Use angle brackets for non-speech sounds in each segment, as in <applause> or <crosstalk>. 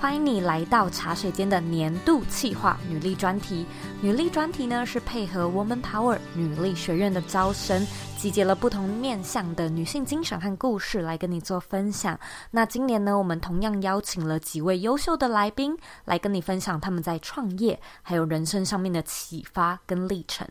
欢迎你来到茶水间的年度企划女力专题。女力专题呢，是配合 Woman Power 女力学院的招生，集结了不同面向的女性精神和故事来跟你做分享。那今年呢，我们同样邀请了几位优秀的来宾来跟你分享他们在创业还有人生上面的启发跟历程。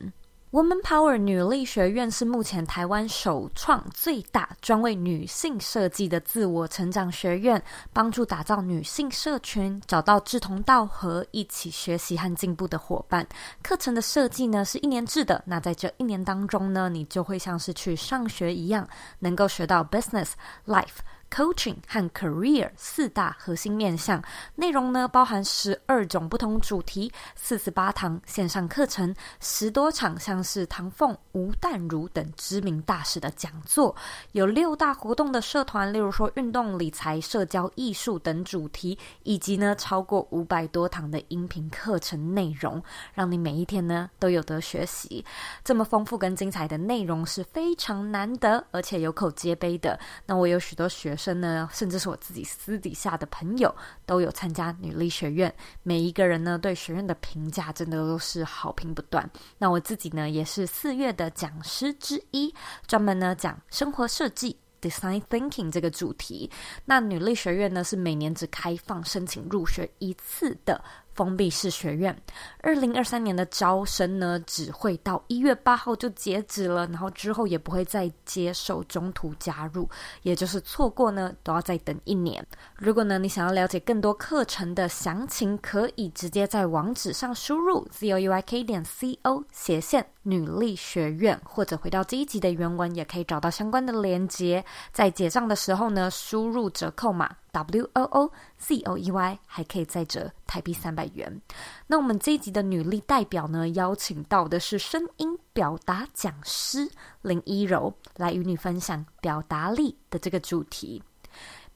Woman Power 女力学院是目前台湾首创最大专为女性设计的自我成长学院，帮助打造女性社群，找到志同道合、一起学习和进步的伙伴。课程的设计呢是一年制的，那在这一年当中呢，你就会像是去上学一样，能够学到 Business Life。Coaching 和 Career 四大核心面向，内容呢包含十二种不同主题，四十八堂线上课程，十多场像是唐凤、吴淡如等知名大师的讲座，有六大活动的社团，例如说运动、理财、社交、艺术等主题，以及呢超过五百多堂的音频课程内容，让你每一天呢都有得学习。这么丰富跟精彩的内容是非常难得，而且有口皆碑的。那我有许多学生呢，甚至是我自己私底下的朋友，都有参加女力学院。每一个人呢，对学院的评价真的都是好评不断。那我自己呢，也是四月的讲师之一，专门呢讲生活设计 （Design Thinking） 这个主题。那女力学院呢，是每年只开放申请入学一次的。封闭式学院，二零二三年的招生呢，只会到一月八号就截止了，然后之后也不会再接受中途加入，也就是错过呢，都要再等一年。如果呢，你想要了解更多课程的详情，可以直接在网址上输入 z o u i k 点 c o 斜线女力学院，或者回到这一集的原文，也可以找到相关的链接。在结账的时候呢，输入折扣码。W O O Z O E Y 还可以再折台币三百元。那我们这一集的女力代表呢，邀请到的是声音表达讲师林一柔，来与你分享表达力的这个主题。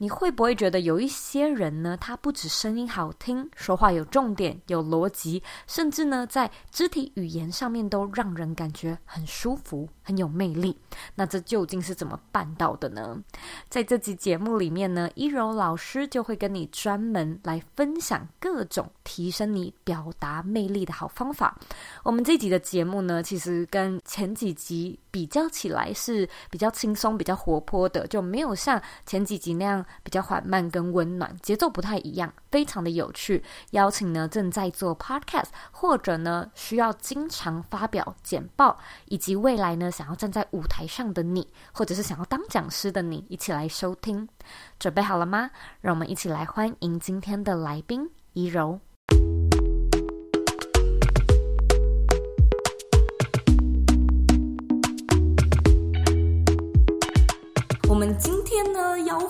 你会不会觉得有一些人呢，他不止声音好听，说话有重点、有逻辑，甚至呢，在肢体语言上面都让人感觉很舒服、很有魅力？那这究竟是怎么办到的呢？在这集节目里面呢，一柔老师就会跟你专门来分享各种提升你表达魅力的好方法。我们这集的节目呢，其实跟前几集比较起来是比较轻松、比较活泼的，就没有像前几集那样。比较缓慢跟温暖，节奏不太一样，非常的有趣。邀请呢正在做 podcast，或者呢需要经常发表简报，以及未来呢想要站在舞台上的你，或者是想要当讲师的你，一起来收听。准备好了吗？让我们一起来欢迎今天的来宾依柔。我们今天，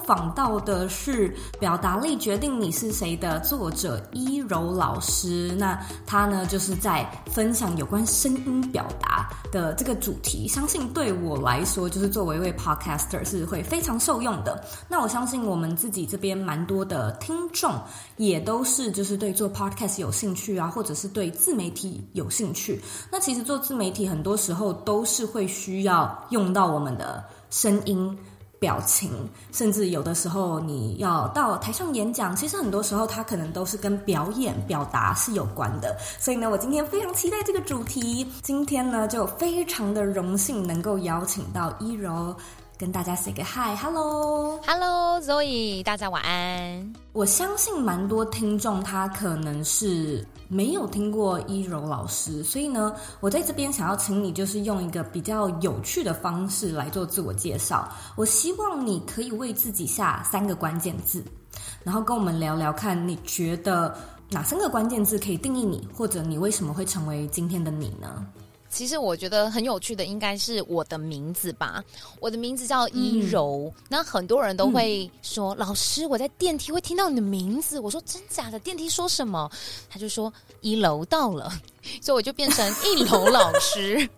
访到的是《表达力决定你是谁》的作者一柔老师。那他呢，就是在分享有关声音表达的这个主题。相信对我来说，就是作为一位 podcaster 是会非常受用的。那我相信我们自己这边蛮多的听众，也都是就是对做 podcast 有兴趣啊，或者是对自媒体有兴趣。那其实做自媒体很多时候都是会需要用到我们的声音。表情，甚至有的时候你要到台上演讲，其实很多时候它可能都是跟表演、表达是有关的。所以呢，我今天非常期待这个主题。今天呢，就非常的荣幸能够邀请到一柔。跟大家 say 个 hi，hello，hello，Zoe，大家晚安。我相信蛮多听众他可能是没有听过一柔老师，所以呢，我在这边想要请你就是用一个比较有趣的方式来做自我介绍。我希望你可以为自己下三个关键字，然后跟我们聊聊看，你觉得哪三个关键字可以定义你，或者你为什么会成为今天的你呢？其实我觉得很有趣的，应该是我的名字吧。我的名字叫一柔，嗯、那很多人都会说：“嗯、老师，我在电梯会听到你的名字。”我说：“真假的？电梯说什么？”他就说：“一楼到了。” <laughs> 所以我就变成一楼老师。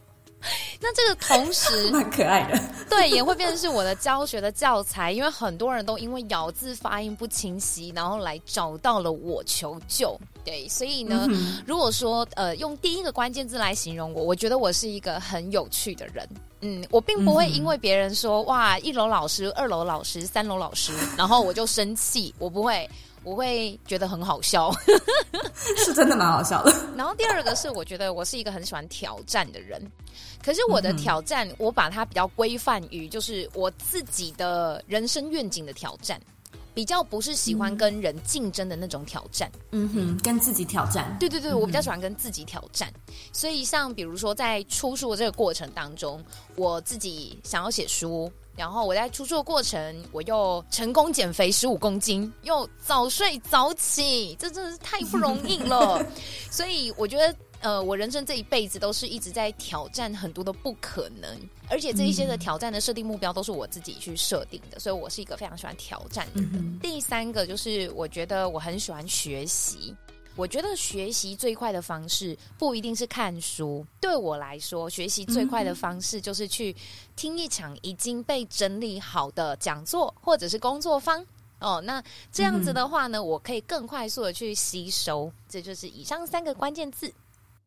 <laughs> 那这个同时 <laughs> 蛮可爱的，<laughs> 对，也会变成是我的教学的教材，因为很多人都因为咬字发音不清晰，然后来找到了我求救。对，所以呢，嗯、如果说呃用第一个关键字来形容我，我觉得我是一个很有趣的人。嗯，我并不会因为别人说、嗯、哇一楼老师、二楼老师、三楼老师，然后我就生气，我不会。我会觉得很好笑，<laughs> 是真的蛮好笑的。<laughs> 然后第二个是，我觉得我是一个很喜欢挑战的人，可是我的挑战，我把它比较规范于就是我自己的人生愿景的挑战，比较不是喜欢跟人竞争的那种挑战。嗯哼，跟自己挑战。对对对，我比较喜欢跟自己挑战。所以像比如说在出书的这个过程当中，我自己想要写书。然后我在出书的过程，我又成功减肥十五公斤，又早睡早起，这真的是太不容易了。<laughs> 所以我觉得，呃，我人生这一辈子都是一直在挑战很多的不可能，而且这一些的挑战的设定目标都是我自己去设定的，所以我是一个非常喜欢挑战的人。嗯、第三个就是，我觉得我很喜欢学习。我觉得学习最快的方式不一定是看书，对我来说，学习最快的方式就是去听一场已经被整理好的讲座或者是工作坊。哦，那这样子的话呢，我可以更快速的去吸收。这就是以上三个关键字。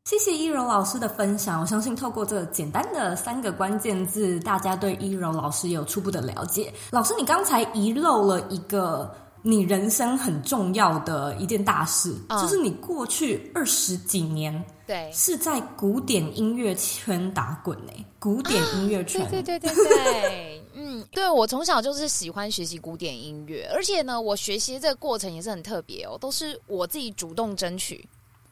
谢谢一柔老师的分享，我相信透过这简单的三个关键字，大家对一柔老师有初步的了解。老师，你刚才遗漏了一个。你人生很重要的一件大事，嗯、就是你过去二十几年，对，是在古典音乐圈打滚呢。古典音乐圈，对对对对对，<laughs> 嗯，对，我从小就是喜欢学习古典音乐，而且呢，我学习这个过程也是很特别哦，都是我自己主动争取。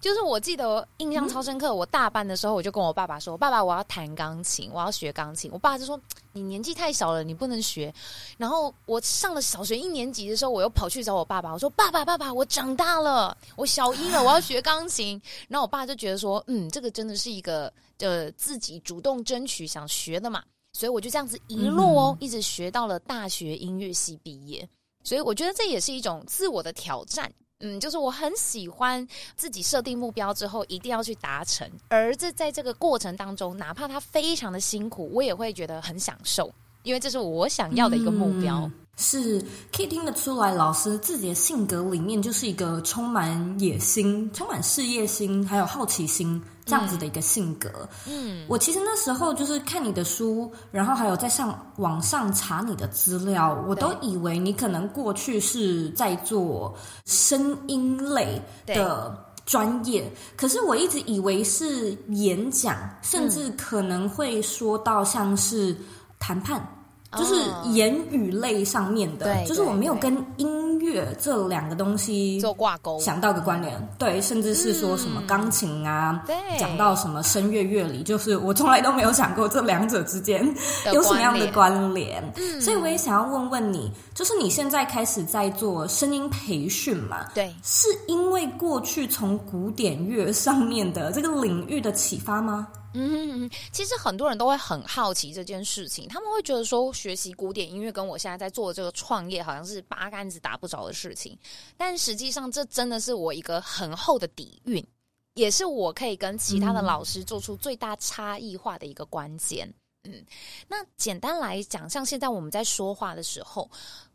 就是我记得印象超深刻，我大班的时候我就跟我爸爸说：“爸爸，我要弹钢琴，我要学钢琴。”我爸就说：“你年纪太小了，你不能学。”然后我上了小学一年级的时候，我又跑去找我爸爸，我说：“爸爸，爸爸，我长大了，我小一了，我要学钢琴。”然后我爸就觉得说：“嗯，这个真的是一个呃自己主动争取想学的嘛。”所以我就这样子一路哦，一直学到了大学音乐系毕业。所以我觉得这也是一种自我的挑战。嗯，就是我很喜欢自己设定目标之后一定要去达成，而这在这个过程当中，哪怕他非常的辛苦，我也会觉得很享受，因为这是我想要的一个目标。是可以听得出来，老师自己的性格里面就是一个充满野心、充满事业心，还有好奇心这样子的一个性格。嗯，我其实那时候就是看你的书，然后还有在上网上查你的资料，我都以为你可能过去是在做声音类的专业，可是我一直以为是演讲，甚至可能会说到像是谈判。就是言语类上面的，对，就是我没有跟音乐这两个东西做挂钩，想到个关联，对，甚至是说什么钢琴啊，对，讲到什么声乐乐理，就是我从来都没有想过这两者之间有什么样的关联，嗯，所以我也想要问问你，就是你现在开始在做声音培训嘛？对，是因为过去从古典乐上面的这个领域的启发吗？嗯，其实很多人都会很好奇这件事情，他们会觉得说，学习古典音乐跟我现在在做的这个创业好像是八竿子打不着的事情，但实际上这真的是我一个很厚的底蕴，也是我可以跟其他的老师做出最大差异化的一个关键。嗯，那简单来讲，像现在我们在说话的时候，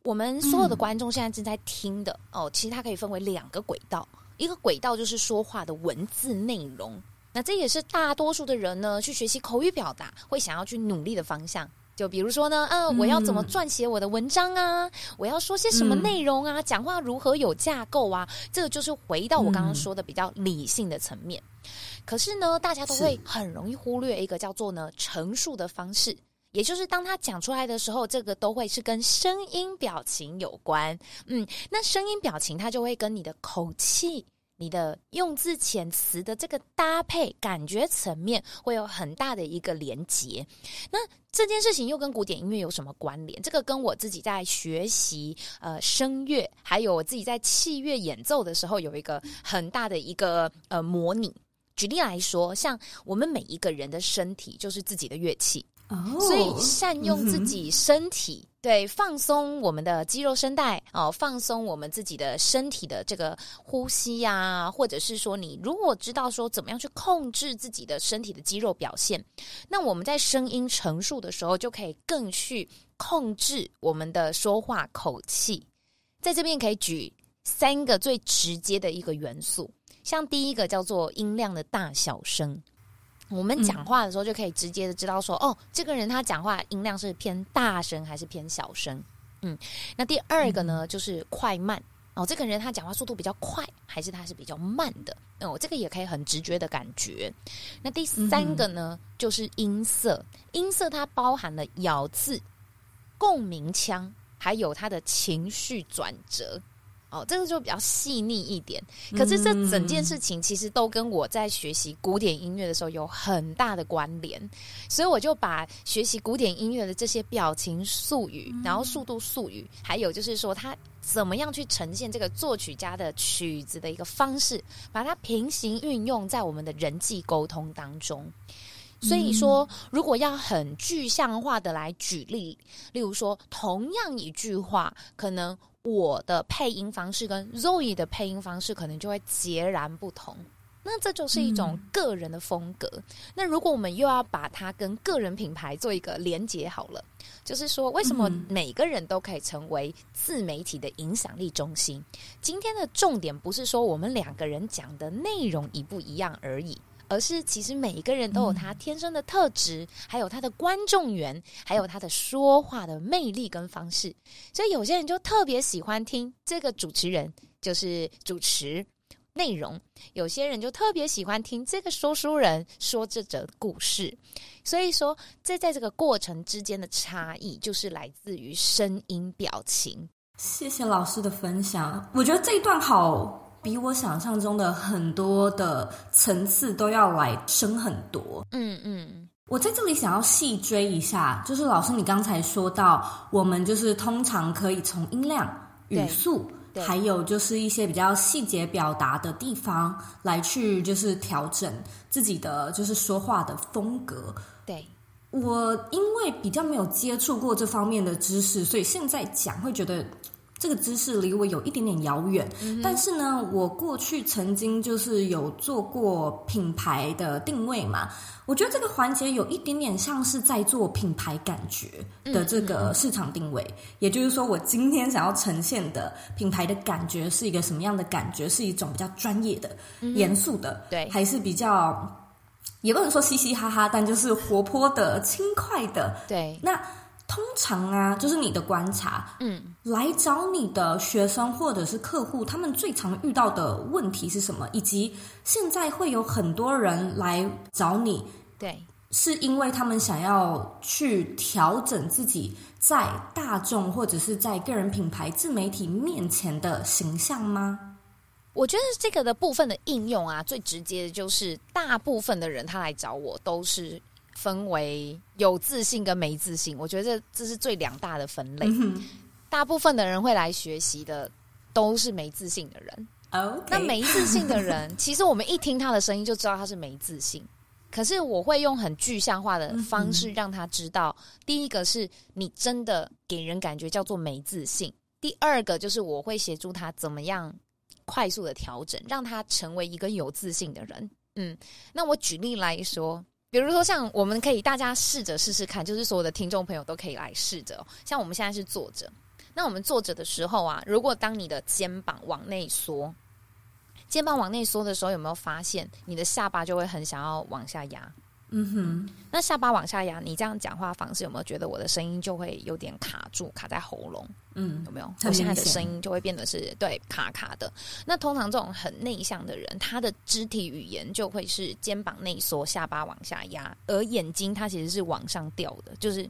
我们所有的观众现在正在听的哦，其实它可以分为两个轨道，一个轨道就是说话的文字内容。那这也是大多数的人呢，去学习口语表达会想要去努力的方向。就比如说呢，啊，我要怎么撰写我的文章啊？嗯、我要说些什么内容啊？讲话如何有架构啊？这个就是回到我刚刚说的比较理性的层面。嗯、可是呢，大家都会很容易忽略一个叫做呢陈述的方式，也就是当他讲出来的时候，这个都会是跟声音表情有关。嗯，那声音表情它就会跟你的口气。你的用字遣词的这个搭配，感觉层面会有很大的一个连结。那这件事情又跟古典音乐有什么关联？这个跟我自己在学习呃声乐，还有我自己在器乐演奏的时候，有一个很大的一个呃模拟。举例来说，像我们每一个人的身体就是自己的乐器，哦，所以善用自己身体对，放松我们的肌肉声带哦，放松我们自己的身体的这个呼吸呀、啊，或者是说，你如果知道说怎么样去控制自己的身体的肌肉表现，那我们在声音陈述的时候，就可以更去控制我们的说话口气。在这边可以举三个最直接的一个元素，像第一个叫做音量的大小声。我们讲话的时候就可以直接的知道说，嗯、哦，这个人他讲话音量是偏大声还是偏小声。嗯，那第二个呢，就是快慢。哦，这个人他讲话速度比较快，还是他是比较慢的？哦，这个也可以很直觉的感觉。那第三个呢，就是音色。音色它包含了咬字、共鸣腔，还有他的情绪转折。哦，这个就比较细腻一点。可是这整件事情其实都跟我在学习古典音乐的时候有很大的关联，所以我就把学习古典音乐的这些表情术语，然后速度术语，还有就是说它怎么样去呈现这个作曲家的曲子的一个方式，把它平行运用在我们的人际沟通当中。所以说，如果要很具象化的来举例，例如说，同样一句话，可能。我的配音方式跟 Zoe 的配音方式可能就会截然不同，那这就是一种个人的风格。嗯、那如果我们又要把它跟个人品牌做一个连接好了，就是说，为什么每个人都可以成为自媒体的影响力中心？今天的重点不是说我们两个人讲的内容一不一样而已。而是，其实每一个人都有他天生的特质，嗯、还有他的观众缘，还有他的说话的魅力跟方式。所以有些人就特别喜欢听这个主持人，就是主持内容；有些人就特别喜欢听这个说书人说这则故事。所以说，这在这个过程之间的差异，就是来自于声音表情。谢谢老师的分享，我觉得这一段好。比我想象中的很多的层次都要来深很多。嗯嗯，我在这里想要细追一下，就是老师你刚才说到，我们就是通常可以从音量、语速，还有就是一些比较细节表达的地方来去就是调整自己的就是说话的风格。对，我因为比较没有接触过这方面的知识，所以现在讲会觉得。这个知识离我有一点点遥远，嗯、但是呢，我过去曾经就是有做过品牌的定位嘛，我觉得这个环节有一点点像是在做品牌感觉的这个市场定位，嗯嗯、也就是说，我今天想要呈现的品牌的感觉是一个什么样的感觉？是一种比较专业的、嗯、严肃的，对，还是比较也不能说嘻嘻哈哈，但就是活泼的、轻快的，对，那。通常啊，就是你的观察，嗯，来找你的学生或者是客户，他们最常遇到的问题是什么？以及现在会有很多人来找你，对，是因为他们想要去调整自己在大众或者是在个人品牌自媒体面前的形象吗？我觉得这个的部分的应用啊，最直接的就是大部分的人他来找我都是。分为有自信跟没自信，我觉得这这是最两大的分类。嗯、大部分的人会来学习的都是没自信的人。那没自信的人，其实我们一听他的声音就知道他是没自信。可是我会用很具象化的方式让他知道，嗯、第一个是你真的给人感觉叫做没自信；第二个就是我会协助他怎么样快速的调整，让他成为一个有自信的人。嗯，那我举例来说。比如说，像我们可以大家试着试试看，就是所有的听众朋友都可以来试着。像我们现在是坐着，那我们坐着的时候啊，如果当你的肩膀往内缩，肩膀往内缩的时候，有没有发现你的下巴就会很想要往下压？嗯哼，那下巴往下压，你这样讲话方式有没有觉得我的声音就会有点卡住，卡在喉咙？嗯，有没有？我现在的声音就会变得是对卡卡的。那通常这种很内向的人，他的肢体语言就会是肩膀内缩，下巴往下压，而眼睛他其实是往上掉的，就是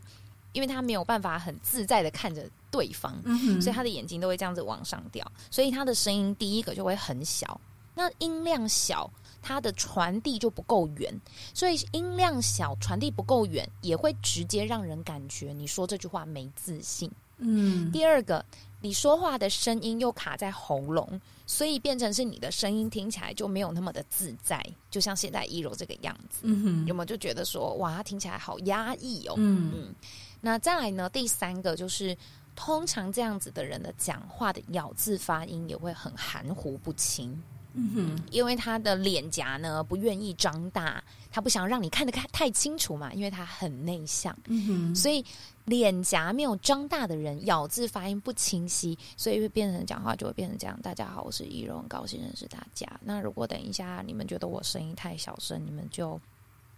因为他没有办法很自在的看着对方，嗯，所以他的眼睛都会这样子往上掉，所以他的声音第一个就会很小，那音量小。它的传递就不够远，所以音量小，传递不够远，也会直接让人感觉你说这句话没自信。嗯，第二个，你说话的声音又卡在喉咙，所以变成是你的声音听起来就没有那么的自在，就像现在一柔这个样子。嗯哼，有没有就觉得说，哇，他听起来好压抑哦？嗯嗯。那再来呢，第三个就是，通常这样子的人的讲话的咬字发音也会很含糊不清。嗯哼，因为他的脸颊呢不愿意张大，他不想让你看得太清楚嘛，因为他很内向。嗯哼，所以脸颊没有张大的人，咬字发音不清晰，所以会变成讲话就会变成这样。大家好，我是易容，很高兴认识大家。那如果等一下你们觉得我声音太小声，你们就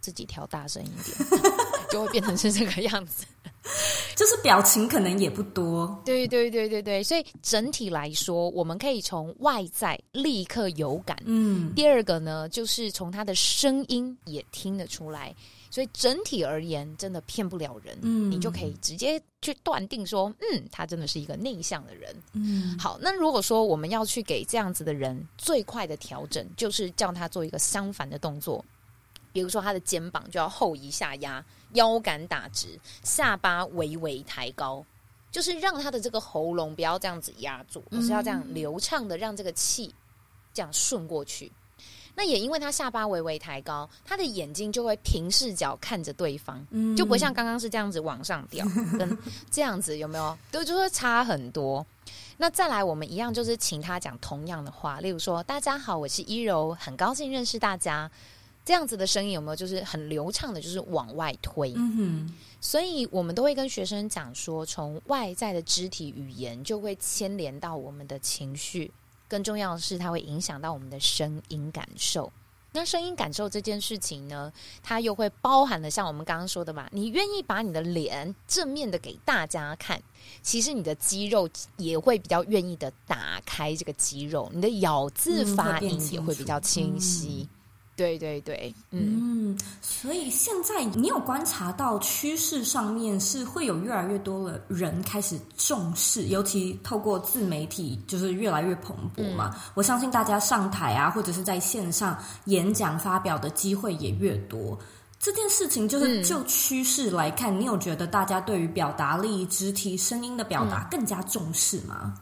自己调大声一点，<laughs> 就会变成是这个样子。<laughs> 就是表情可能也不多，对对对对对，所以整体来说，我们可以从外在立刻有感。嗯，第二个呢，就是从他的声音也听得出来，所以整体而言，真的骗不了人。嗯，你就可以直接去断定说，嗯，他真的是一个内向的人。嗯，好，那如果说我们要去给这样子的人最快的调整，就是叫他做一个相反的动作。比如说，他的肩膀就要后移下压，腰杆打直，下巴微微抬高，就是让他的这个喉咙不要这样子压住，而是要这样流畅的让这个气这样顺过去。那也因为他下巴微微抬高，他的眼睛就会平视角看着对方，就不会像刚刚是这样子往上掉，<laughs> 跟这样子有没有？对就会差很多。那再来，我们一样就是请他讲同样的话，例如说：“大家好，我是一柔，很高兴认识大家。”这样子的声音有没有就是很流畅的，就是往外推？嗯哼。所以我们都会跟学生讲说，从外在的肢体语言就会牵连到我们的情绪，更重要的是，它会影响到我们的声音感受。那声音感受这件事情呢，它又会包含了像我们刚刚说的嘛，你愿意把你的脸正面的给大家看，其实你的肌肉也会比较愿意的打开这个肌肉，你的咬字发音也会比较清晰。嗯对对对，嗯，嗯，所以现在你有观察到趋势上面是会有越来越多的人开始重视，尤其透过自媒体就是越来越蓬勃嘛。嗯，我相信大家上台啊，或者是在线上演讲发表的机会也越多。这件事情就是就趋势来看，嗯，你有觉得大家对于表达力、肢体、声音的表达更加重视吗？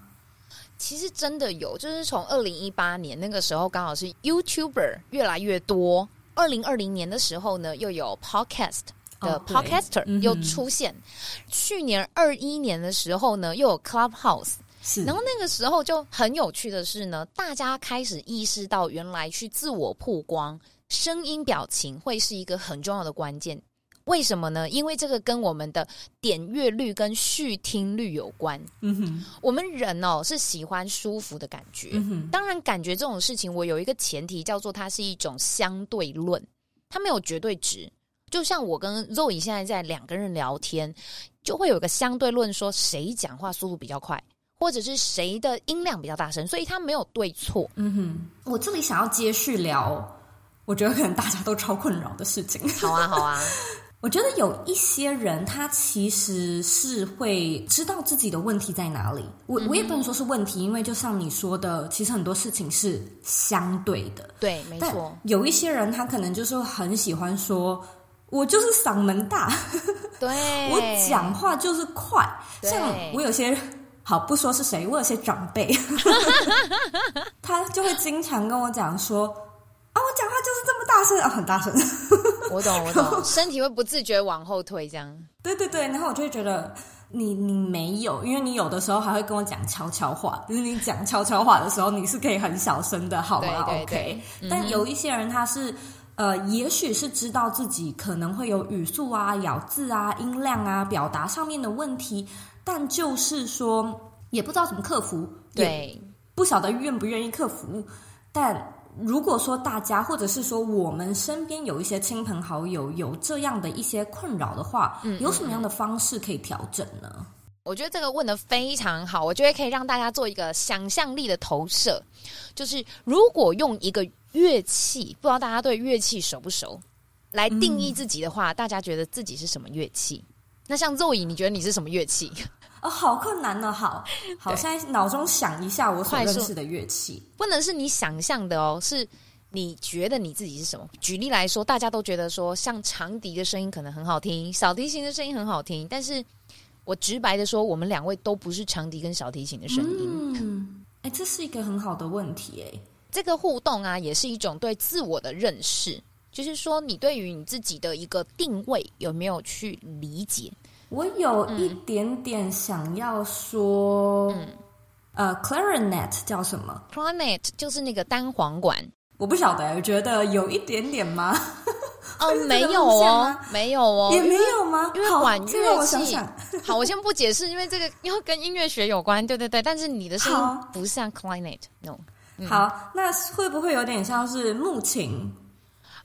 其实真的有，就是从二零一八年那个时候，刚好是 YouTuber 越来越多。二零二零年的时候呢，又有 Podcast 的 Podcaster 又出现。嗯、去年二一年的时候呢，又有 Clubhouse。然后那个时候就很有趣的是呢，大家开始意识到，原来去自我曝光，声音表情会是一个很重要的关键。为什么呢？因为这个跟我们的点阅率跟续听率有关。嗯哼，我们人哦是喜欢舒服的感觉。嗯哼，当然感觉这种事情，我有一个前提叫做它是一种相对论，它没有绝对值。就像我跟 Zoe 现在在两个人聊天，就会有一个相对论，说谁讲话速度比较快，或者是谁的音量比较大声，所以它没有对错。嗯哼，我这里想要接续聊，我觉得可能大家都超困扰的事情。好啊，好啊。<laughs> 我觉得有一些人，他其实是会知道自己的问题在哪里。我我也不能说是问题，因为就像你说的，其实很多事情是相对的。对，没错。有一些人，他可能就是很喜欢说，我就是嗓门大，对，<laughs> 我讲话就是快。像我有些好不说是谁，我有些长辈，<laughs> 他就会经常跟我讲说。啊，我讲话就是这么大声啊，很大声。<laughs> 我懂，我懂，身体会不自觉往后退，这样。对对对，然后我就会觉得你你没有，因为你有的时候还会跟我讲悄悄话，就是你讲悄悄话的时候，你是可以很小声的，好吗？对对对，OK。但有一些人他是呃，也许是知道自己可能会有语速啊、咬字啊、音量啊、表达上面的问题，但就是说也不知道怎么克服，对，不晓得愿不愿意克服，但。如果说大家，或者是说我们身边有一些亲朋好友有这样的一些困扰的话，嗯，有什么样的方式可以调整呢？我觉得这个问的非常好，我觉得可以让大家做一个想象力的投射，就是如果用一个乐器，不知道大家对乐器熟不熟，来定义自己的话，嗯，大家觉得自己是什么乐器？那像肉影，你觉得你是什么乐器？哦，好困难呢！好 <laughs> 好，现在脑中想一下我所认识的乐器，不能是你想象的哦，是你觉得你自己是什么？举例来说，大家都觉得说，像长笛的声音可能很好听，小提琴的声音很好听，但是我直白的说，我们两位都不是长笛跟小提琴的声音。嗯，哎，这是一个很好的问题，哎，这个互动啊，也是一种对自我的认识，就是说，你对于你自己的一个定位有没有去理解？我有一点点想要说，嗯，呃，clarinet 叫什么？clarinet 就是那个单簧管。我不晓得，我觉得有一点点吗？哦，<laughs> 没有哦，没有哦，也没有吗？因为管乐器。我想想 <laughs> 好，我先不解释，因为这个要跟音乐学有关。对对对，但是你的声音不像 clarinet，no。好，那会不会有点像是木琴？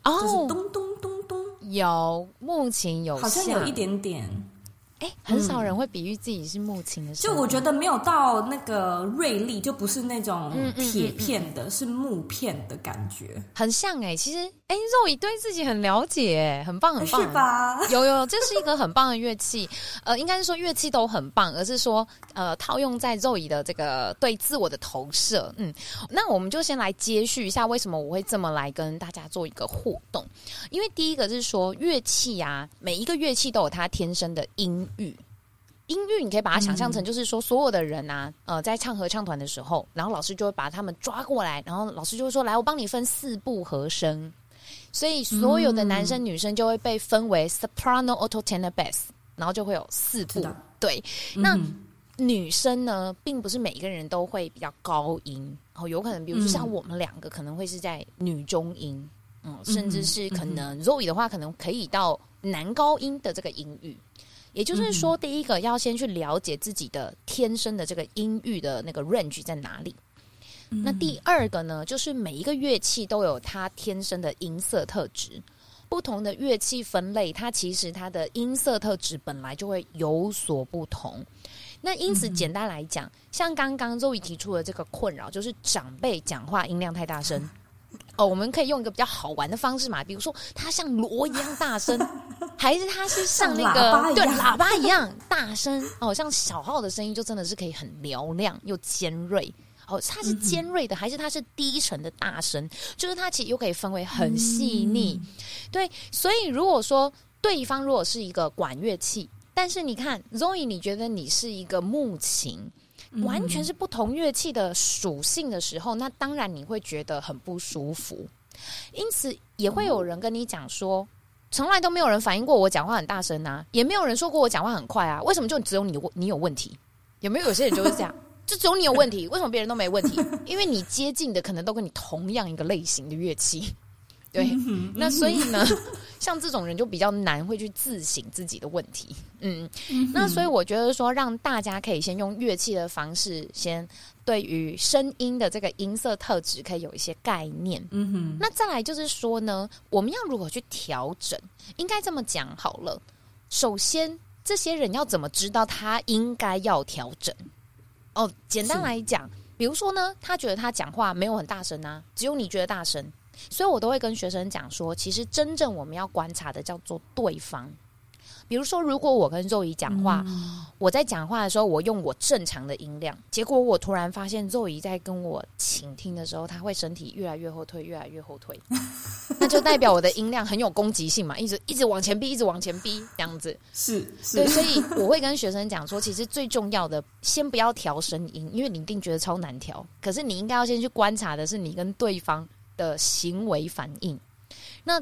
哦，就是咚咚咚咚，有木琴，有好像有一点点。哎，很少人会比喻自己是木琴的就我觉得没有到那个锐利，就不是那种铁片的，嗯嗯嗯嗯、是木片的感觉，很像哎、欸。其实，哎，Zoe 对自己很了解，很棒，很棒，是吧？有有，这是一个很棒的乐器。呃，应该是说乐器都很棒，而是说呃，套用在 Zoe 的这个对自我的投射。嗯，那我们就先来接续一下，为什么我会这么来跟大家做一个互动？因为第一个是说乐器啊，每一个乐器都有它天生的音。域音域，你可以把它想象成，就是说，所有的人啊，呃，在唱合唱团的时候，然后老师就会把他们抓过来，然后老师就会说：“来，我帮你分四部和声。”所以所有的男生女生就会被分为 soprano、alto、tenor、bass，然后就会有四部。对，那女生呢，并不是每一个人都会比较高音，哦，有可能，比如说像我们两个，可能会是在女中音，嗯，甚至是可能 Zoe 的话，可能可以到男高音的这个音域。也就是说，第一个要先去了解自己的天生的这个音域的那个 range 在哪里。嗯。那第二个呢，就是每一个乐器都有它天生的音色特质。不同的乐器分类，它其实它的音色特质本来就会有所不同。那因此，简单来讲，像刚刚 Zoe 提出的这个困扰，就是长辈讲话音量太大声。哦，我们可以用一个比较好玩的方式嘛，比如说它像锣一样大声，还是它是 <laughs> 像那个对喇叭一样大声？哦，像小号的声音就真的是可以很嘹亮又尖锐。哦，它是尖锐的，还是它是低沉的大声？就是它其实又可以分为很细腻。对，所以如果说对方如果是一个管乐器，但是你看 Zoe，你觉得你是一个木琴。完全是不同乐器的属性的时候，那当然你会觉得很不舒服。因此，也会有人跟你讲说，从来都没有人反映过我讲话很大声啊，也没有人说过我讲话很快啊，为什么就只有你你有问题？有没有有些人就是这样，<laughs> 就只有你有问题？为什么别人都没问题？因为你接近的可能都跟你同样一个类型的乐器。对，那所以呢，<laughs> 像这种人就比较难会去自省自己的问题。嗯，那所以我觉得说，让大家可以先用乐器的方式，先对于声音的这个音色特质可以有一些概念。嗯哼，那再来就是说呢，我们要如何去调整？应该这么讲好了。首先，这些人要怎么知道他应该要调整？哦，简单来讲，比如说呢，他觉得他讲话没有很大声啊，只有你觉得大声。所以我都会跟学生讲说，其实真正我们要观察的叫做对方。比如说，如果我跟 Zoe 讲话，嗯、我在讲话的时候，我用我正常的音量，结果我突然发现 Zoe 在跟我倾听的时候，她会身体越来越后退，越来越后退，<laughs> 那就代表我的音量很有攻击性嘛，一直一直往前逼，一直往前逼，这样子是，是对。所以我会跟学生讲说，其实最重要的，先不要调声音，因为你一定觉得超难调。可是你应该要先去观察的是你跟对方的行为反应，那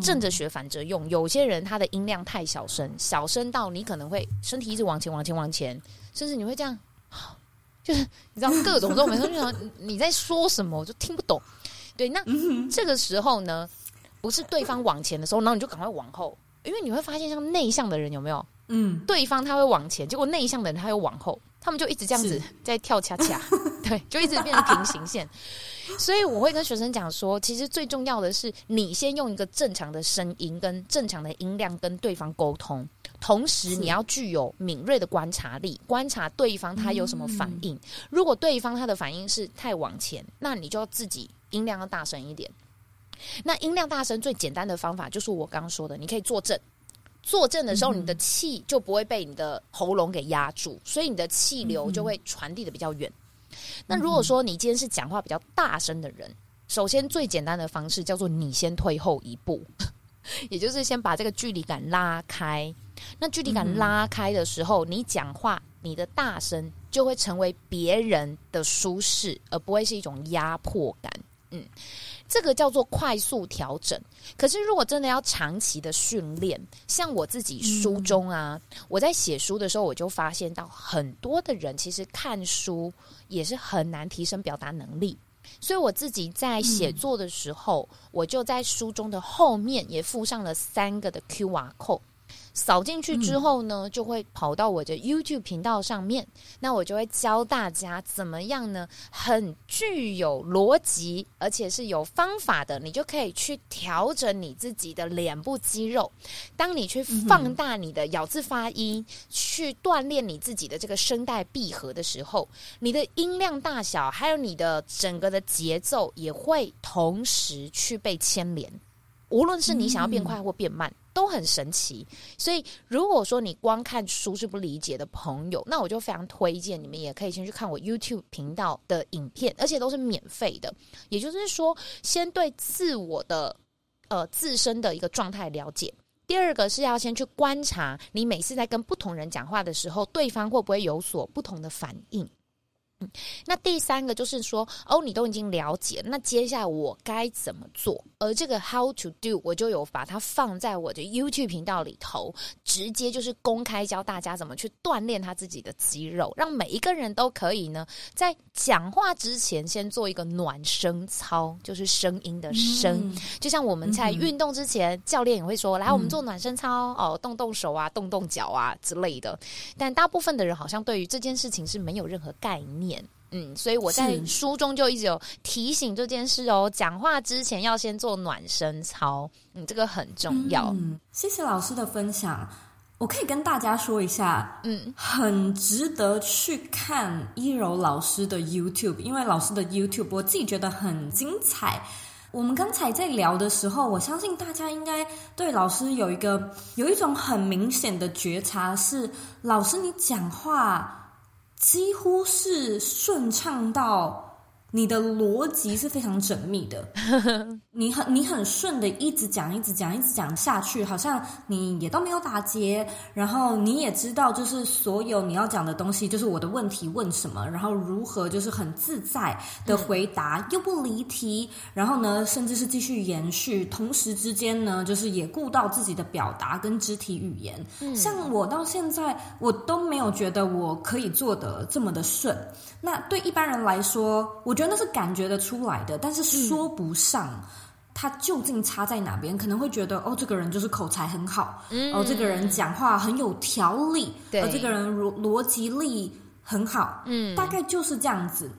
正着学反着用。有些人他的音量太小声，小声到你可能会身体一直往前、往前、往前，甚至你会这样，<gasps> 就是你知道各种这种，没错，就想你在说什么，我就听不懂。<laughs> 对，那这个时候呢，不是对方往前的时候，然后你就赶快往后，因为你会发现，像内向的人有没有？嗯，对方他会往前，结果内向的人他又往后。他们就一直这样子在跳恰恰，<laughs> 对，就一直变成平行线。所以我会跟学生讲说，其实最重要的是，你先用一个正常的声音跟正常的音量跟对方沟通，同时你要具有敏锐的观察力，观察对方他有什么反应。如果对方他的反应是太往前，那你就要自己音量要大声一点。那音量大声最简单的方法就是我刚刚说的，你可以坐正。坐正的时候，你的气就不会被你的喉咙给压住，所以你的气流就会传递的比较远。那如果说你今天是讲话比较大声的人，首先最简单的方式叫做你先退后一步，<laughs> 也就是先把这个距离感拉开。那距离感拉开的时候，你讲话你的大声就会成为别人的舒适，而不会是一种压迫感。嗯，这个叫做快速调整。可是如果真的要长期的训练，像我自己书中啊，嗯、我在写书的时候，我就发现到很多的人其实看书也是很难提升表达能力。所以我自己在写作的时候，嗯、我就在书中的后面也附上了三个的 QR code。扫进去之后呢，就会跑到我的 YouTube 频道上面。那我就会教大家怎么样呢？很具有逻辑，而且是有方法的，你就可以去调整你自己的脸部肌肉。当你去放大你的咬字发音，去锻炼你自己的这个声带闭合的时候，你的音量大小，还有你的整个的节奏，也会同时去被牵连。无论是你想要变快或变慢。都很神奇，所以如果说你光看书是不理解的朋友，那我就非常推荐你们也可以先去看我 YouTube 频道的影片，而且都是免费的。也就是说，先对自我的呃自身的一个状态了解，第二个是要先去观察你每次在跟不同人讲话的时候，对方会不会有所不同的反应。那第三个就是说，哦，你都已经了解了，那接下来我该怎么做？而这个 how to do，我就有把它放在我的 YouTube 频道里头，直接就是公开教大家怎么去锻炼他自己的肌肉，让每一个人都可以呢，在讲话之前先做一个暖身操，就是声音的声，嗯、就像我们在运动之前，嗯、教练也会说，来，我们做暖身操，哦，动动手啊，动动脚啊之类的。但大部分的人好像对于这件事情是没有任何概念。嗯，所以我在书中就一直有提醒这件事哦，讲话之前要先做暖身操，嗯，这个很重要。嗯，谢谢老师的分享，我可以跟大家说一下，嗯，很值得去看一柔老师的 YouTube，因为老师的 YouTube 我自己觉得很精彩。我们刚才在聊的时候，我相信大家应该对老师有一个有一种很明显的觉察，是老师你讲话。几乎是顺畅到。你的逻辑是非常缜密的，<laughs> 你很你很顺的一直讲一直讲一直讲下去，好像你也都没有打结，然后你也知道就是所有你要讲的东西，就是我的问题问什么，然后如何就是很自在的回答，嗯、又不离题，然后呢，甚至是继续延续，同时之间呢，就是也顾到自己的表达跟肢体语言。嗯、像我到现在我都没有觉得我可以做的这么的顺。那对一般人来说，我觉得。那是感觉得出来的，但是说不上他究竟差在哪边。可能会觉得哦，这个人就是口才很好，嗯、哦，这个人讲话很有条理，对，哦，这个人逻逻辑力很好，嗯，大概就是这样子。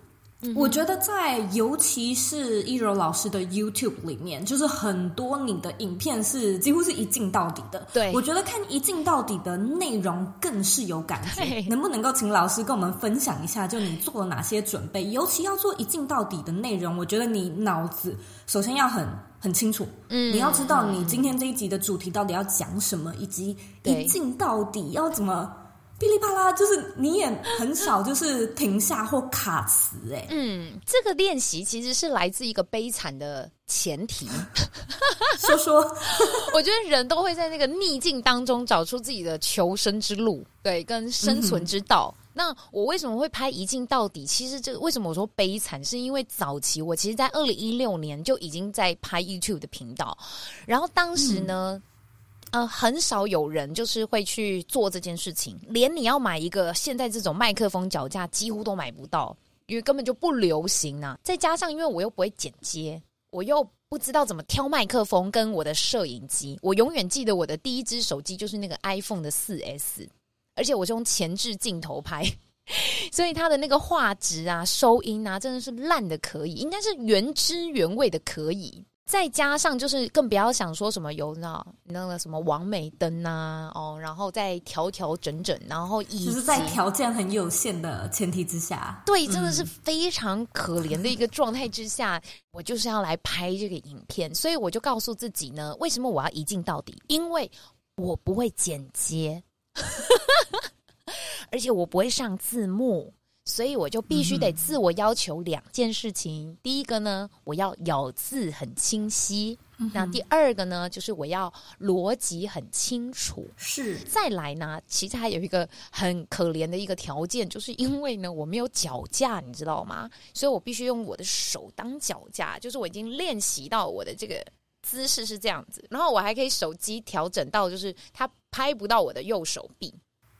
我觉得在尤其是一柔老师的 YouTube 里面，就是很多你的影片是几乎是一镜到底的。对，我觉得看一镜到底的内容更是有感觉。能不能够请老师跟我们分享一下，就你做了哪些准备？尤其要做一镜到底的内容，我觉得你脑子首先要很很清楚，嗯，你要知道你今天这一集的主题到底要讲什么，以及一镜到底要怎么。噼里啪啦，就是你也很少就是停下或卡词哎。嗯，这个练习其实是来自一个悲惨的前提。<laughs> 说说，我觉得人都会在那个逆境当中找出自己的求生之路，对，跟生存之道。嗯、那我为什么会拍一镜到底？其实这个为什么我说悲惨，是因为早期我其实，在二零一六年就已经在拍 YouTube 的频道，然后当时呢。嗯呃，很少有人就是会去做这件事情，连你要买一个现在这种麦克风脚架几乎都买不到，因为根本就不流行啊。再加上因为我又不会剪接，我又不知道怎么挑麦克风跟我的摄影机。我永远记得我的第一只手机就是那个 iPhone 的四 S，而且我是用前置镜头拍，所以它的那个画质啊、收音啊，真的是烂的可以，应该是原汁原味的可以。再加上就是更不要想说什么有那那个什么王美灯呐、啊、哦，然后再调调整整，然后以就是在条件很有限的前提之下，对，真的是非常可怜的一个状态之下，嗯、我就是要来拍这个影片，所以我就告诉自己呢，为什么我要一镜到底？因为我不会剪接，<laughs> 而且我不会上字幕。所以我就必须得自我要求两件事情。嗯、第一个呢，我要咬字很清晰；嗯、那第二个呢，就是我要逻辑很清楚。是，再来呢，其实还有一个很可怜的一个条件，就是因为呢，我没有脚架，你知道吗？所以我必须用我的手当脚架，就是我已经练习到我的这个姿势是这样子，然后我还可以手机调整到，就是它拍不到我的右手臂，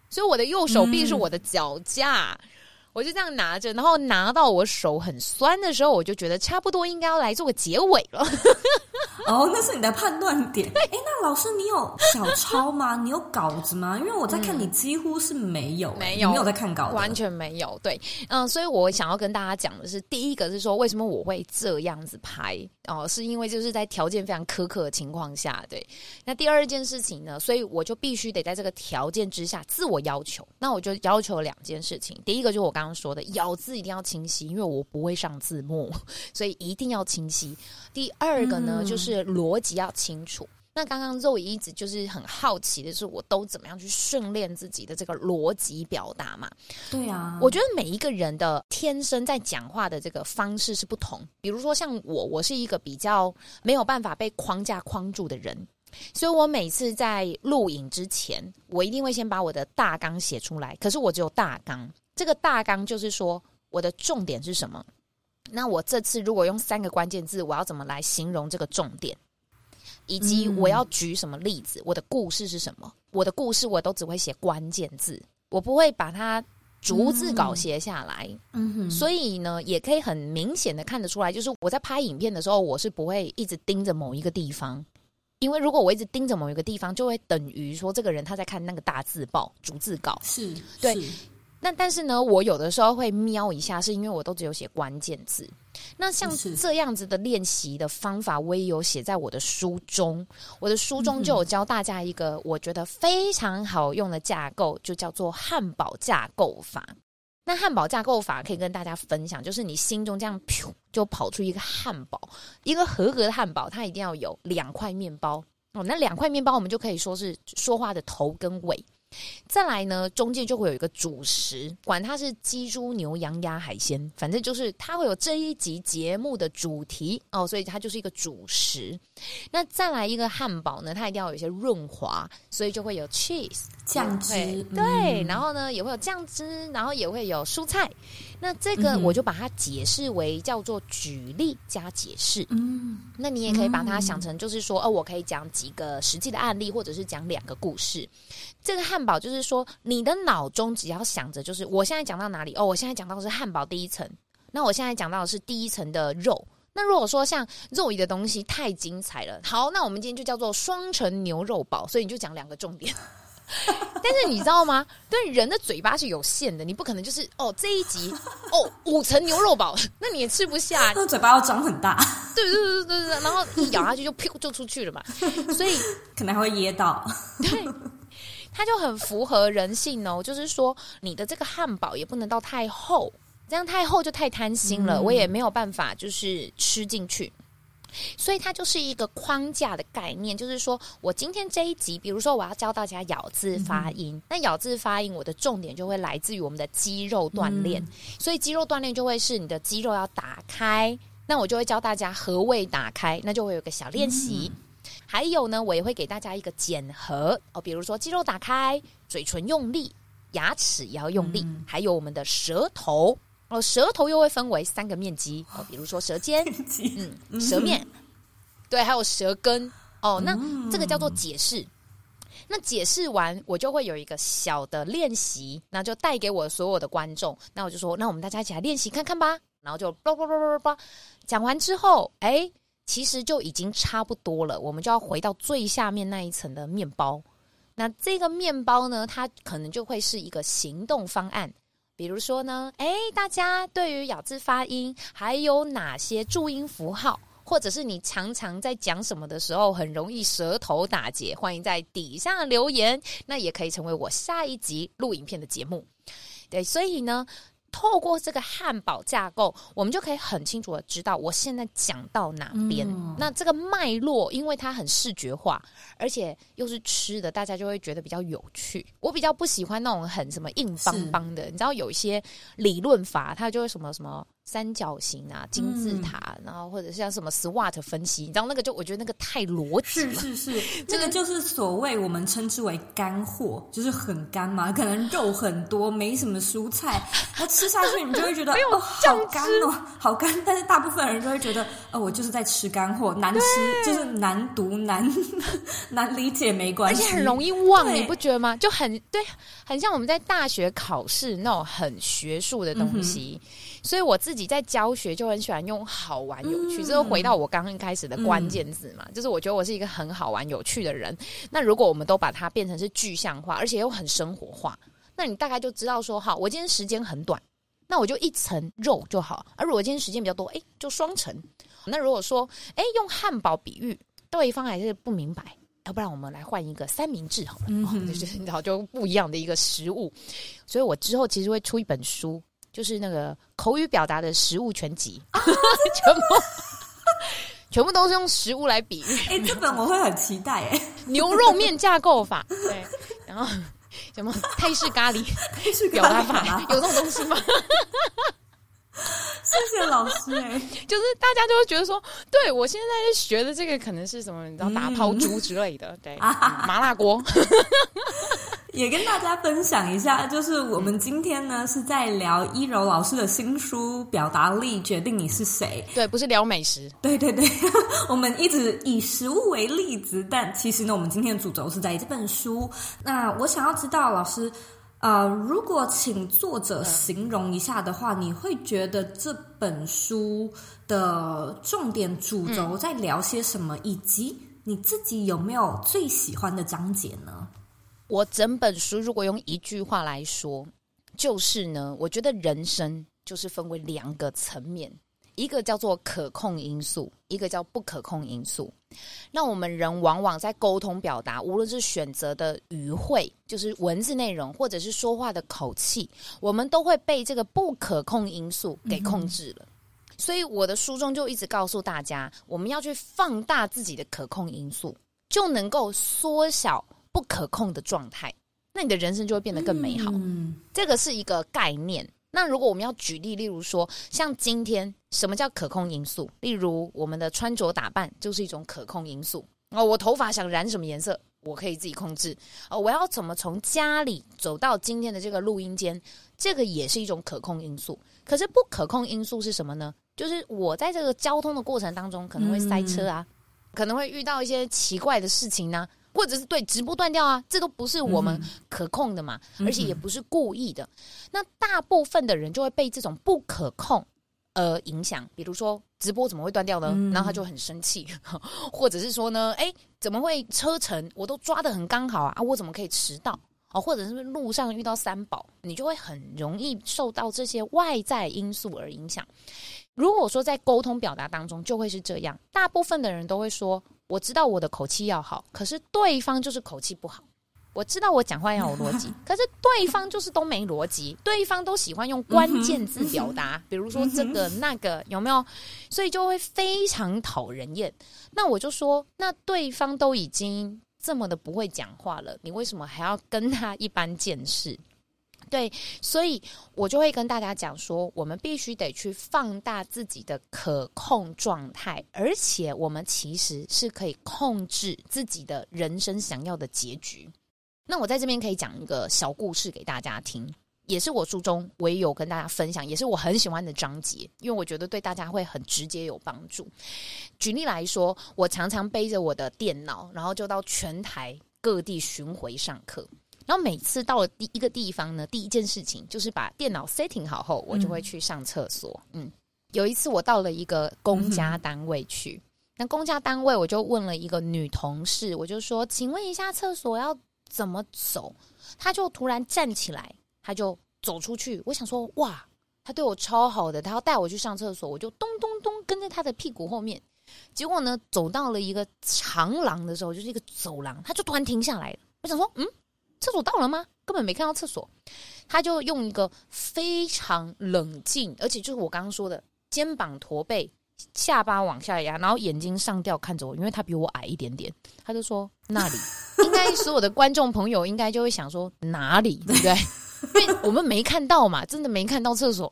所以我的右手臂是我的脚架。嗯我就这样拿着，然后拿到我手很酸的时候，我就觉得差不多应该要来做个结尾了。<laughs> 哦，那是你的判断点。哎，那老师，你有小抄吗？<laughs> 你有稿子吗？因为我在看你几乎是没有，没有，没有在看稿子，完全没有。对，嗯，所以我想要跟大家讲的是，第一个是说，为什么我会这样子拍？哦，是因为就是在条件非常苛刻的情况下，对。那第二件事情呢，所以我就必须得在这个条件之下自我要求。那我就要求两件事情，第一个就是我刚刚说的咬字一定要清晰，因为我不会上字幕，所以一定要清晰。第二个呢，嗯、就是逻辑要清楚。那刚刚肉一直就是很好奇的是，我都怎么样去训练自己的这个逻辑表达嘛？对啊，我觉得每一个人的天生在讲话的这个方式是不同。比如说像我，我是一个比较没有办法被框架框住的人，所以我每次在录影之前，我一定会先把我的大纲写出来。可是我只有大纲。这个大纲就是说，我的重点是什么？那我这次如果用三个关键字，我要怎么来形容这个重点？以及我要举什么例子？我的故事是什么？我的故事我都只会写关键字，我不会把它逐字稿写下来。嗯哼，所以呢，也可以很明显的看得出来，就是我在拍影片的时候，我是不会一直盯着某一个地方，因为如果我一直盯着某一个地方，就会等于说这个人他在看那个大字报、逐字稿。是，对。是那但是呢，我有的时候会瞄一下，是因为我都只有写关键字。那像这样子的练习的方法，我也有写在我的书中。我的书中就有教大家一个我觉得非常好用的架构，就叫做汉堡架构法。那汉堡架构法可以跟大家分享，就是你心中这样噗就跑出一个汉堡，一个合格的汉堡，它一定要有两块面包哦。那两块面包，我们就可以说是说话的头跟尾。再来呢，中间就会有一个主食，管它是鸡、猪、牛、羊、鸭、海鲜，反正就是它会有这一集节目的主题哦，所以它就是一个主食。那再来一个汉堡呢，它一定要有一些润滑，所以就会有 cheese 酱汁，对，嗯、然后呢也会有酱汁，然后也会有蔬菜。那这个我就把它解释为叫做举例加解释。嗯，那你也可以把它想成就是说，哦，我可以讲几个实际的案例，或者是讲两个故事。这个汉堡就是说，你的脑中只要想着，就是我现在讲到哪里？哦，我现在讲到的是汉堡第一层。那我现在讲到的是第一层的肉。那如果说像肉里的东西太精彩了，好，那我们今天就叫做双层牛肉堡。所以你就讲两个重点。<laughs> 但是你知道吗？对，人的嘴巴是有限的，你不可能就是哦这一集哦五层牛肉堡，那你也吃不下。那嘴巴要张很大，对对对对对，然后一咬下去就噗 <laughs> 就出去了嘛，所以可能还会噎到。对，它就很符合人性哦，就是说你的这个汉堡也不能到太厚，这样太厚就太贪心了，嗯、我也没有办法就是吃进去。所以它就是一个框架的概念，就是说我今天这一集，比如说我要教大家咬字发音，嗯、那咬字发音我的重点就会来自于我们的肌肉锻炼，嗯、所以肌肉锻炼就会是你的肌肉要打开，那我就会教大家何谓打开，那就会有个小练习。嗯、还有呢，我也会给大家一个检核哦，比如说肌肉打开，嘴唇用力，牙齿也要用力，嗯、还有我们的舌头。哦，舌头又会分为三个面积哦，比如说舌尖，嗯，舌面，对，还有舌根哦。那这个叫做解释。那解释完，我就会有一个小的练习，那就带给我所有的观众。那我就说，那我们大家一起来练习看看吧。然后就叭叭叭叭叭，讲完之后，哎，其实就已经差不多了。我们就要回到最下面那一层的面包。那这个面包呢，它可能就会是一个行动方案。比如说呢，诶，大家对于咬字发音还有哪些注音符号，或者是你常常在讲什么的时候很容易舌头打结，欢迎在底下留言，那也可以成为我下一集录影片的节目。对，所以呢。透过这个汉堡架构，我们就可以很清楚的知道我现在讲到哪边。嗯、那这个脉络，因为它很视觉化，而且又是吃的，大家就会觉得比较有趣。我比较不喜欢那种很什么硬邦邦的，你知道，有一些理论法，它就会什么什么三角形啊、金字塔，嗯、然后或者像什么 SWOT 分析，你知道那个就我觉得那个太逻辑了。是是是，<laughs> 这个就是所谓我们称之为干货，就是很干嘛，可能肉很多，没什么蔬菜，它吃下去你就会觉得 <laughs> 哦，好干哦，好干。但是大部分人都会觉得，哦，我就是在吃干货，难吃就是难读、难 <laughs> 难理解，没关系，而且很容易忘，你不觉得吗？就很对，很像我们在大学考试那种很学术的东西。嗯所以我自己在教学就很喜欢用好玩有趣，这就回到我刚刚开始的关键字嘛，就是我觉得我是一个很好玩有趣的人。那如果我们都把它变成是具象化，而且又很生活化，那你大概就知道说，好，我今天时间很短，那我就一层肉就好；而如果今天时间比较多，哎，就双层。那如果说，哎，用汉堡比喻，对方还是不明白，要不然我们来换一个三明治好了，嗯哼，就是然后就不一样的一个食物。所以我之后其实会出一本书。就是那个口语表达的食物全集，啊、<laughs> 全部全部都是用食物来比喻。哎、欸，这本我会很期待哎。牛肉面架构法，<laughs> 对，然后什么泰式咖喱，泰式表达法，有这种东西吗？<laughs> 谢谢老师哎，就是大家就会觉得说，对我现在学的这个可能是什么，你知道打抛猪之类的，对，嗯、麻辣锅。也跟大家分享一下，就是我们今天呢是在聊一柔老师的新书《表达力决定你是谁》。对，不是聊美食。对对对，<laughs> 我们一直以食物为例子，但其实呢，我们今天的主轴是在这本书。那我想要知道，老师，呃，如果请作者形容一下的话，你会觉得这本书的重点主轴在聊些什么？以及你自己有没有最喜欢的章节呢？我整本书如果用一句话来说，就是呢，我觉得人生就是分为两个层面，一个叫做可控因素，一个叫不可控因素。那我们人往往在沟通表达，无论是选择的语汇，就是文字内容，或者是说话的口气，我们都会被这个不可控因素给控制了。嗯、所以我的书中就一直告诉大家，我们要去放大自己的可控因素，就能够缩小。不可控的状态，那你的人生就会变得更美好。嗯，这个是一个概念。那如果我们要举例，例如说，像今天什么叫可控因素？例如我们的穿着打扮就是一种可控因素。哦，我头发想染什么颜色，我可以自己控制。哦，我要怎么从家里走到今天的这个录音间，这个也是一种可控因素。可是不可控因素是什么呢？就是我在这个交通的过程当中可能会塞车啊，嗯，可能会遇到一些奇怪的事情呢，啊。或者是对直播断掉啊，这都不是我们可控的嘛，嗯、而且也不是故意的。嗯、那大部分的人就会被这种不可控呃影响，比如说直播怎么会断掉呢？嗯、然后他就很生气，<laughs> 或者是说呢，哎，怎么会车程我都抓的很刚好啊？啊，我怎么可以迟到？哦，或者是路上遇到三宝，你就会很容易受到这些外在因素而影响。如果说在沟通表达当中，就会是这样，大部分的人都会说。我知道我的口气要好，可是对方就是口气不好。我知道我讲话要有逻辑，<laughs> 可是对方就是都没逻辑。对方都喜欢用关键字表达，比如说这个那个，有没有？所以就会非常讨人厌。那我就说，那对方都已经这么的不会讲话了，你为什么还要跟他一般见识？对，所以我就会跟大家讲说，我们必须得去放大自己的可控状态，而且我们其实是可以控制自己的人生想要的结局。那我在这边可以讲一个小故事给大家听，也是我书中我也有跟大家分享，也是我很喜欢的章节，因为我觉得对大家会很直接有帮助。举例来说，我常常背着我的电脑，然后就到全台各地巡回上课。然后每次到了第一个地方呢，第一件事情就是把电脑 setting 好后，我就会去上厕所。嗯，有一次我到了一个公家单位去，那公家单位我就问了一个女同事，我就说：“请问一下厕所要怎么走？”她就突然站起来，她就走出去。我想说：“哇，她对我超好的，她要带我去上厕所。”我就咚咚咚跟在她的屁股后面。结果呢，走到了一个长廊的时候，就是一个走廊，她就突然停下来了。我想说：“嗯。”厕所到了吗？根本没看到厕所，他就用一个非常冷静，而且就是我刚刚说的，肩膀驼背，下巴往下压，然后眼睛上吊看着我，因为他比我矮一点点，他就说那里，<laughs> 应该所有的观众朋友应该就会想说哪里，<laughs> 对不对？因为我们没看到嘛，真的没看到厕所。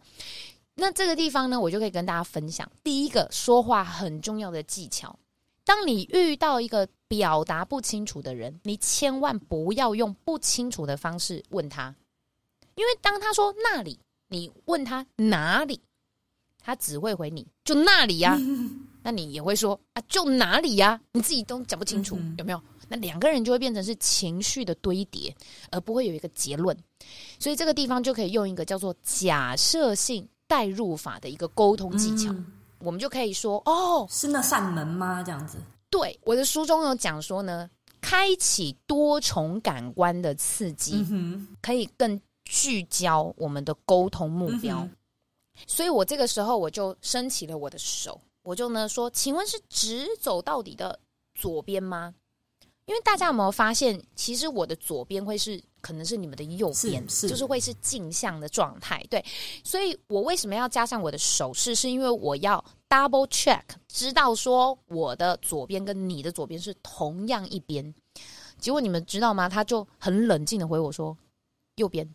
那这个地方呢，我就可以跟大家分享第一个说话很重要的技巧。当你遇到一个表达不清楚的人，你千万不要用不清楚的方式问他，因为当他说那里，你问他哪里，他只会回你就那里呀、啊。<laughs> 那你也会说啊，就哪里呀、啊？你自己都讲不清楚，有没有？那两个人就会变成是情绪的堆叠，而不会有一个结论。所以这个地方就可以用一个叫做假设性代入法的一个沟通技巧。嗯、我们就可以说，哦，是那扇门吗？这样子。对，我的书中有讲说呢，开启多重感官的刺激，嗯、可以更聚焦我们的沟通目标。嗯、所以我这个时候我就伸起了我的手，我就呢说，请问是直走到底的左边吗？因为大家有没有发现，其实我的左边会是可能是你们的右边，就是会是镜像的状态。对，所以我为什么要加上我的手势？是因为我要 double check，知道说我的左边跟你的左边是同样一边。结果你们知道吗？他就很冷静的回我说右边。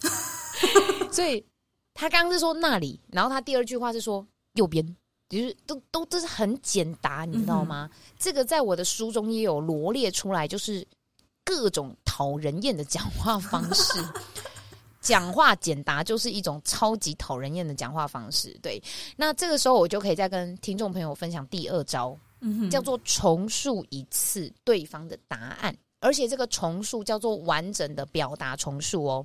<laughs> 所以他刚刚是说那里，然后他第二句话是说右边。就是都都都是很简答，你知道吗？嗯、这个在我的书中也有罗列出来，就是各种讨人厌的讲话方式。<laughs> 讲话简答就是一种超级讨人厌的讲话方式。对，那这个时候我就可以再跟听众朋友分享第二招，嗯、叫做重述一次对方的答案，而且这个重述叫做完整的表达重述哦。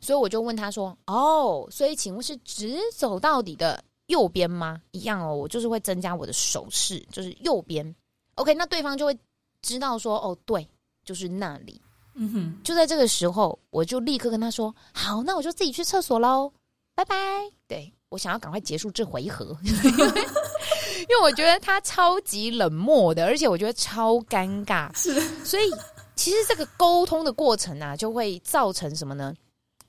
所以我就问他说：“哦，所以请问是直走到底的？”右边吗？一样哦，我就是会增加我的手势，就是右边。OK，那对方就会知道说，哦，对，就是那里。嗯哼，就在这个时候，我就立刻跟他说，好，那我就自己去厕所喽，拜拜。对，我想要赶快结束这回合，<laughs> 因为我觉得他超级冷漠的，而且我觉得超尴尬。<laughs> 是，所以其实这个沟通的过程啊，就会造成什么呢？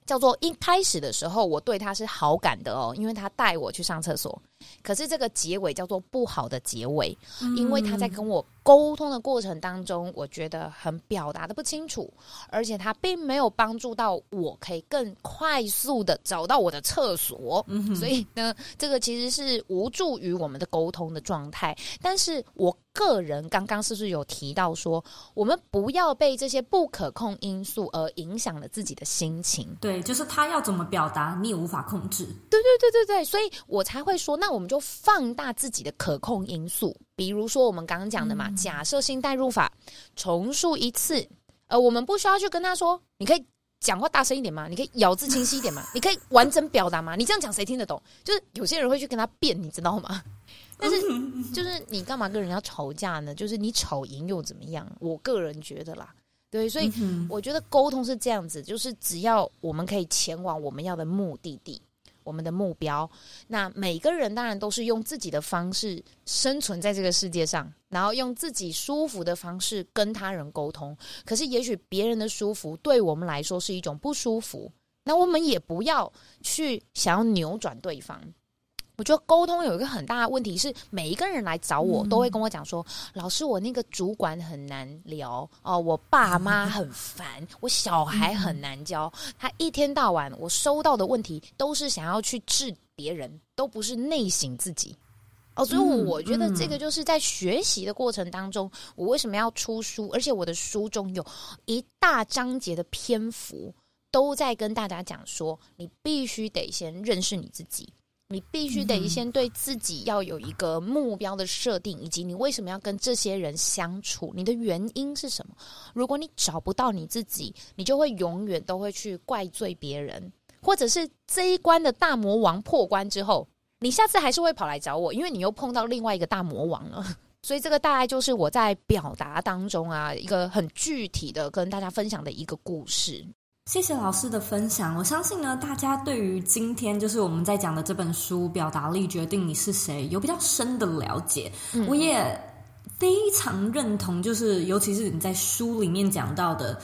叫做一开始的时候，我对他是好感的哦，因为他带我去上厕所。可是这个结尾叫做不好的结尾，因为他在跟我沟通的过程当中，我觉得很表达的不清楚，而且他并没有帮助到我可以更快速的找到我的厕所。嗯。所以呢，这个其实是无助于我们的沟通的状态。但是我个人刚刚是不是有提到说，我们不要被这些不可控因素而影响了自己的心情？对，就是他要怎么表达，你也无法控制。对对对对对，所以我才会说，那我们就放大自己的可控因素，比如说我们刚刚讲的嘛，嗯、假设性代入法，重述一次，呃，我们不需要去跟他说，你可以讲话大声一点吗？你可以咬字清晰一点吗？<laughs> 你可以完整表达吗？你这样讲谁听得懂？就是有些人会去跟他辩，你知道吗？但是就是你干嘛跟人家吵架呢？就是你吵赢又怎么样？我个人觉得啦，对，所以我觉得沟通是这样子，就是只要我们可以前往我们要的目的地。我们的目标，那每个人当然都是用自己的方式生存在这个世界上，然后用自己舒服的方式跟他人沟通。可是，也许别人的舒服对我们来说是一种不舒服，那我们也不要去想要扭转对方。我觉得沟通有一个很大的问题是，每一个人来找我都会跟我讲说：“嗯、老师，我那个主管很难聊哦，我爸妈很烦，我小孩很难教。他一天到晚，我收到的问题都是想要去治别人，都不是内省自己。哦，所以我觉得这个就是在学习的过程当中，我为什么要出书？而且我的书中有一大章节的篇幅都在跟大家讲说，你必须得先认识你自己。”你必须得先对自己要有一个目标的设定，以及你为什么要跟这些人相处，你的原因是什么？如果你找不到你自己，你就会永远都会去怪罪别人，或者是这一关的大魔王破关之后，你下次还是会跑来找我，因为你又碰到另外一个大魔王了。<laughs> 所以这个大概就是我在表达当中啊，一个很具体的跟大家分享的一个故事。谢谢老师的分享。我相信呢，大家对于今天就是我们在讲的这本书《表达力决定你是谁》有比较深的了解。嗯、我也非常认同，就是尤其是你在书里面讲到的，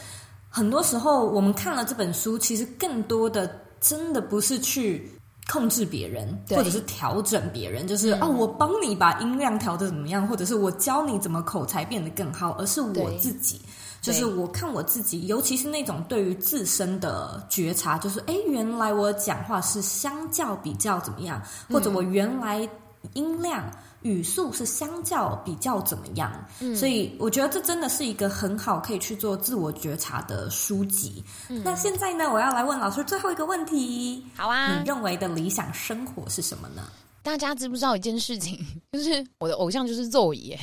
很多时候我们看了这本书，其实更多的真的不是去控制别人，或者是调整别人，就是、嗯、哦，我帮你把音量调的怎么样，或者是我教你怎么口才变得更好，而是我自己。就是我看我自己，尤其是那种对于自身的觉察，就是哎，原来我讲话是相较比较怎么样，或者我原来音量。语速是相较比较怎么样？嗯，所以我觉得这真的是一个很好可以去做自我觉察的书籍。嗯，那现在呢，我要来问老师最后一个问题。好啊，你认为的理想生活是什么呢？大家知不知道一件事情？<laughs> 就是我的偶像就是 Zoe。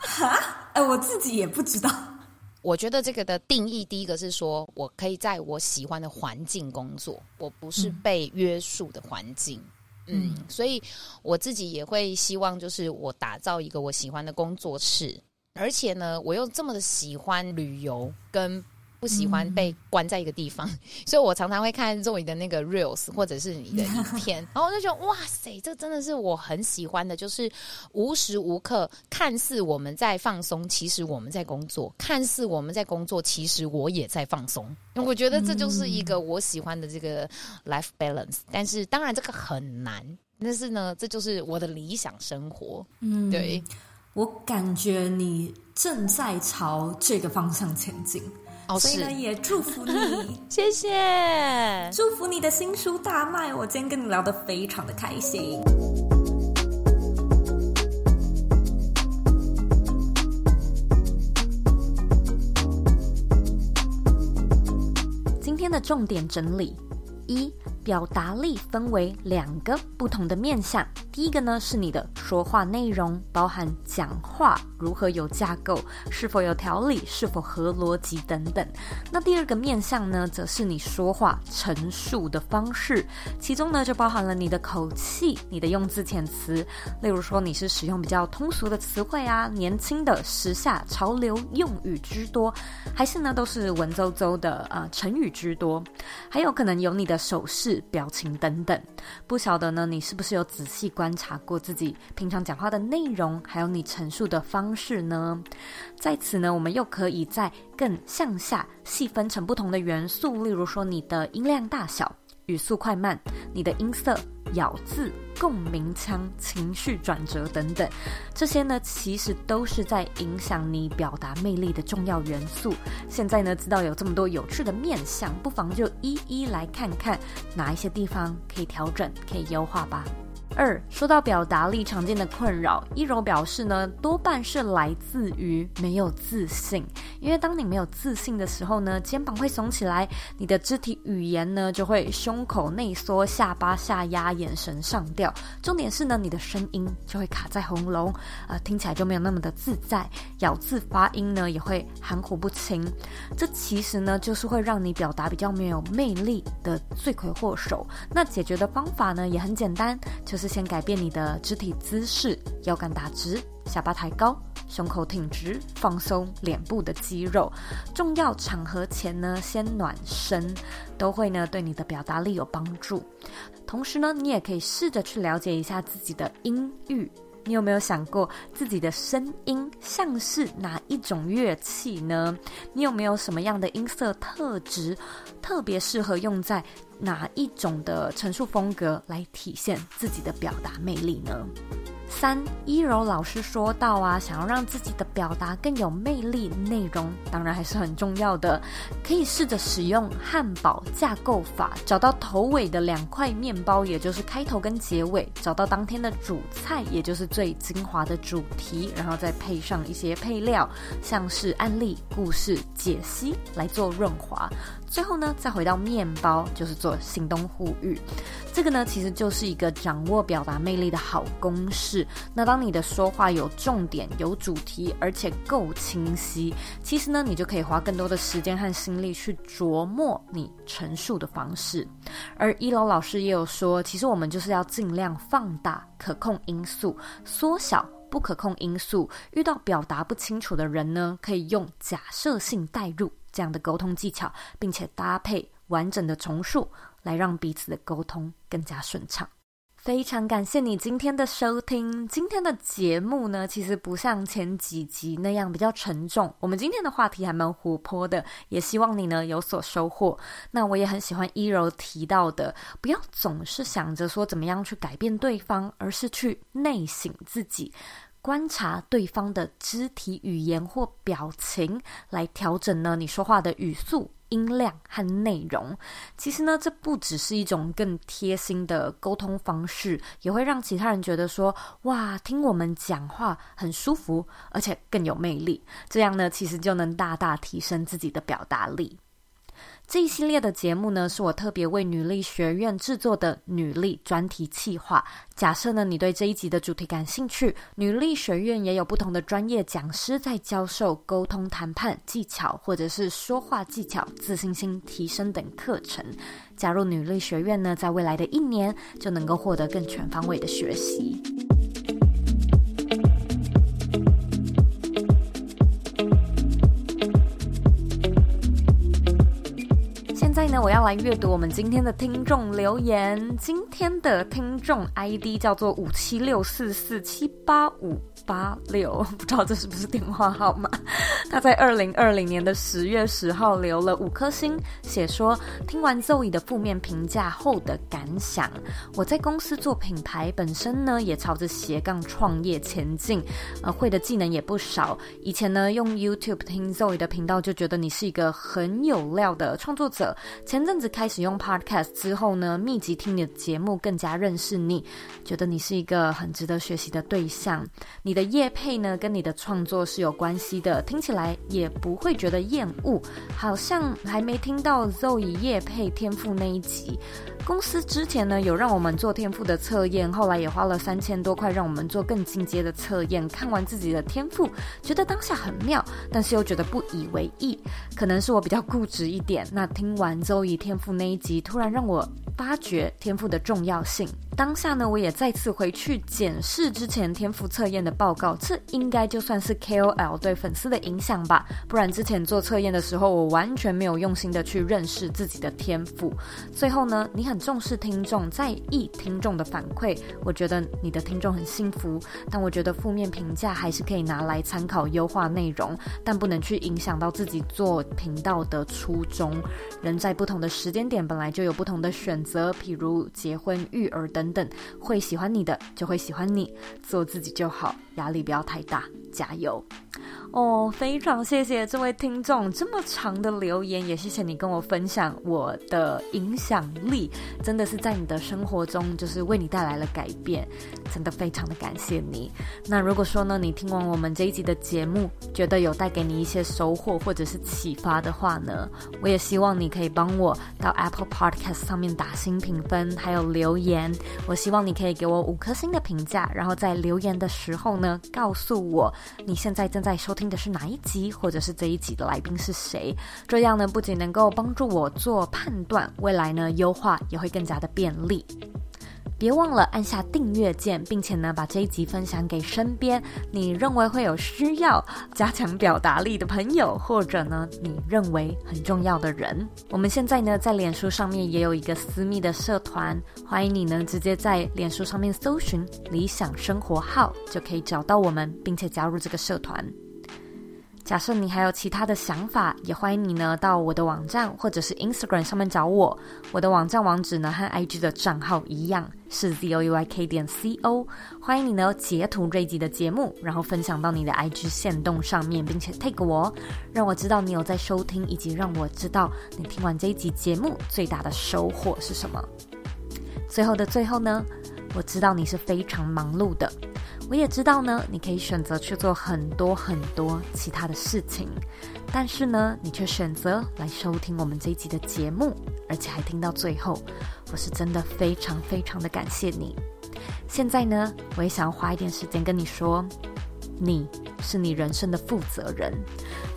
哈，哎，我自己也不知道。<laughs> 我觉得这个的定义，第一个是说我可以在我喜欢的环境工作，我不是被约束的环境。嗯嗯，所以我自己也会希望，就是我打造一个我喜欢的工作室，而且呢，我又这么的喜欢旅游跟。不喜欢被关在一个地方，嗯、<laughs> 所以我常常会看 Zoe 的那个 Reels 或者是你的影片，<laughs> 然后我就觉得哇塞，这真的是我很喜欢的，就是无时无刻看似我们在放松，其实我们在工作；看似我们在工作，其实我也在放松。我觉得这就是一个我喜欢的这个 life balance，但是当然这个很难，但是呢，这就是我的理想生活。嗯，对，我感觉你正在朝这个方向前进。所以呢，也祝福你，<laughs> 谢谢，祝福你的新书大卖。我今天跟你聊得非常的开心。今天的重点整理一。表达力分为两个不同的面向，第一个呢是你的说话内容，包含讲话如何有架构，是否有条理，是否合逻辑等等。那第二个面向呢，则是你说话陈述的方式，其中呢就包含了你的口气、你的用字遣词，例如说你是使用比较通俗的词汇啊，年轻的时下潮流用语居多，还是呢都是文绉绉的啊、成语居多，还有可能有你的手势。表情等等，不晓得呢，你是不是有仔细观观察过自己平常讲话的内容，还有你陈述的方式呢？在此呢，我们又可以再更向下细分成不同的元素，例如说你的音量大小。语速快慢、你的音色、咬字、共鸣腔、情绪转折等等，这些呢，其实都是在影响你表达魅力的重要元素。现在呢，知道有这么多有趣的面向，不妨就一一来看看哪一些地方可以调整、可以优化吧。二，说到表达力常见的困扰，一柔表示呢，多半是来自于没有自信。因为当你没有自信的时候呢，肩膀会耸起来，你的肢体语言呢就会胸口内缩、下巴下压、眼神上吊。重点是呢，你的声音就会卡在喉咙，啊、听起来就没有那么的自在，咬字发音呢也会含糊不清。这其实呢，就是会让你表达比较没有魅力的罪魁祸首。那解决的方法呢，也很简单，就。是先改变你的肢体姿势，腰杆打直，下巴抬高，胸口挺直，放松脸部的肌肉。重要场合前呢，先暖身，都会呢对你的表达力有帮助。同时呢，你也可以试着去了解一下自己的音域。你有没有想过自己的声音像是哪一种乐器呢？你有没有什么样的音色特质，特别适合用在哪一种的陈述风格来体现自己的表达魅力呢？三，一柔老师说到啊，想要让自己的表达更有魅力，内容当然还是很重要的。可以试着使用汉堡架构法，找到头尾的两块面包，也就是开头跟结尾，找到当天的主菜，也就是最精华的主题，然后再配上一些配料，像是案例、故事、解析来做润滑。最后呢，再回到面包，就是做行动呼吁。这个呢，其实就是一个掌握表达魅力的好公式。那当你的说话有重点、有主题，而且够清晰，其实呢，你就可以花更多的时间和心力去琢磨你陈述的方式。而一楼老师也有说，其实我们就是要尽量放大可控因素，缩小不可控因素。遇到表达不清楚的人呢，可以用假设性代入。这样的沟通技巧，并且搭配完整的重述，来让彼此的沟通更加顺畅。非常感谢你今天的收听。今天的节目呢，其实不像前几集那样比较沉重。我们今天的话题还蛮活泼的，也希望你呢有所收获。那我也很喜欢一柔提到的，不要总是想着说怎么样去改变对方，而是去内省自己。观察对方的肢体语言或表情，来调整呢你说话的语速。音量和内容，其实呢，这不只是一种更贴心的沟通方式，也会让其他人觉得说，哇，听我们讲话很舒服，而且更有魅力。这样呢，其实就能大大提升自己的表达力。这一系列的节目呢，是我特别为女力学院制作的女力专题企划。假设呢，你对这一集的主题感兴趣，女力学院也有不同的专业讲师在教授沟通谈判技巧，或者是说话技巧、自信心提升等课程。加入女力学院呢，在未来的一年就能够获得更全方位的学习。现在呢我要来阅读我们今天的听众留言。今天的听众 ID 叫做五七六四四七八五八六，<laughs> 不知道这是不是电话号码？他在二零二零年的十月十号留了五颗星，写说听完 Zoe 的负面评价后的感想。我在公司做品牌，本身呢也朝着斜杠创业前进，呃，会的技能也不少。以前呢用 YouTube 听 Zoe 的频道，就觉得你是一个很有料的创作者。前阵子开始用 Podcast 之后呢，密集听你的节目，更加认识你，觉得你是一个很值得学习的对象。你的夜配呢，跟你的创作是有关系的，听起来也不会觉得厌恶。好像还没听到 Zoe 业配天赋那一集。公司之前呢有让我们做天赋的测验，后来也花了三千多块让我们做更进阶的测验。看完自己的天赋，觉得当下很妙，但是又觉得不以为意。可能是我比较固执一点。那听完 Zoe 天赋那一集，突然让我发觉天赋的重要性。当下呢，我也再次回去检视之前天赋测验的报告，这应该就算是 KOL 对粉丝的影响吧。不然之前做测验的时候，我完全没有用心的去认识自己的天赋。最后呢，你很重视听众，在意听众的反馈，我觉得你的听众很幸福。但我觉得负面评价还是可以拿来参考优化内容，但不能去影响到自己做频道的初衷。人在不同的时间点本来就有不同的选择，譬如结婚、育儿等。等会喜欢你的就会喜欢你，做自己就好，压力不要太大，加油。哦，非常谢谢这位听众这么长的留言，也谢谢你跟我分享我的影响力，真的是在你的生活中就是为你带来了改变，真的非常的感谢你。那如果说呢，你听完我们这一集的节目，觉得有带给你一些收获或者是启发的话呢，我也希望你可以帮我到 Apple Podcast 上面打新评分，还有留言。我希望你可以给我五颗星的评价，然后在留言的时候呢，告诉我你现在正在收听。的是哪一集，或者是这一集的来宾是谁？这样呢，不仅能够帮助我做判断，未来呢，优化也会更加的便利。别忘了按下订阅键，并且呢，把这一集分享给身边你认为会有需要加强表达力的朋友，或者呢，你认为很重要的人。我们现在呢，在脸书上面也有一个私密的社团，欢迎你呢，直接在脸书上面搜寻“理想生活号”，就可以找到我们，并且加入这个社团。假设你还有其他的想法，也欢迎你呢到我的网站或者是 Instagram 上面找我。我的网站网址呢和 IG 的账号一样，是 zoyk 点 co。欢迎你呢截图这一集的节目，然后分享到你的 IG 线动上面，并且 tag 我，让我知道你有在收听，以及让我知道你听完这一集节目最大的收获是什么。最后的最后呢，我知道你是非常忙碌的。我也知道呢，你可以选择去做很多很多其他的事情，但是呢，你却选择来收听我们这一集的节目，而且还听到最后，我是真的非常非常的感谢你。现在呢，我也想要花一点时间跟你说，你是你人生的负责人，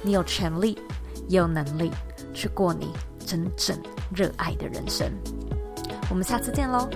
你有权利，也有能力去过你真正热爱的人生。我们下次见喽。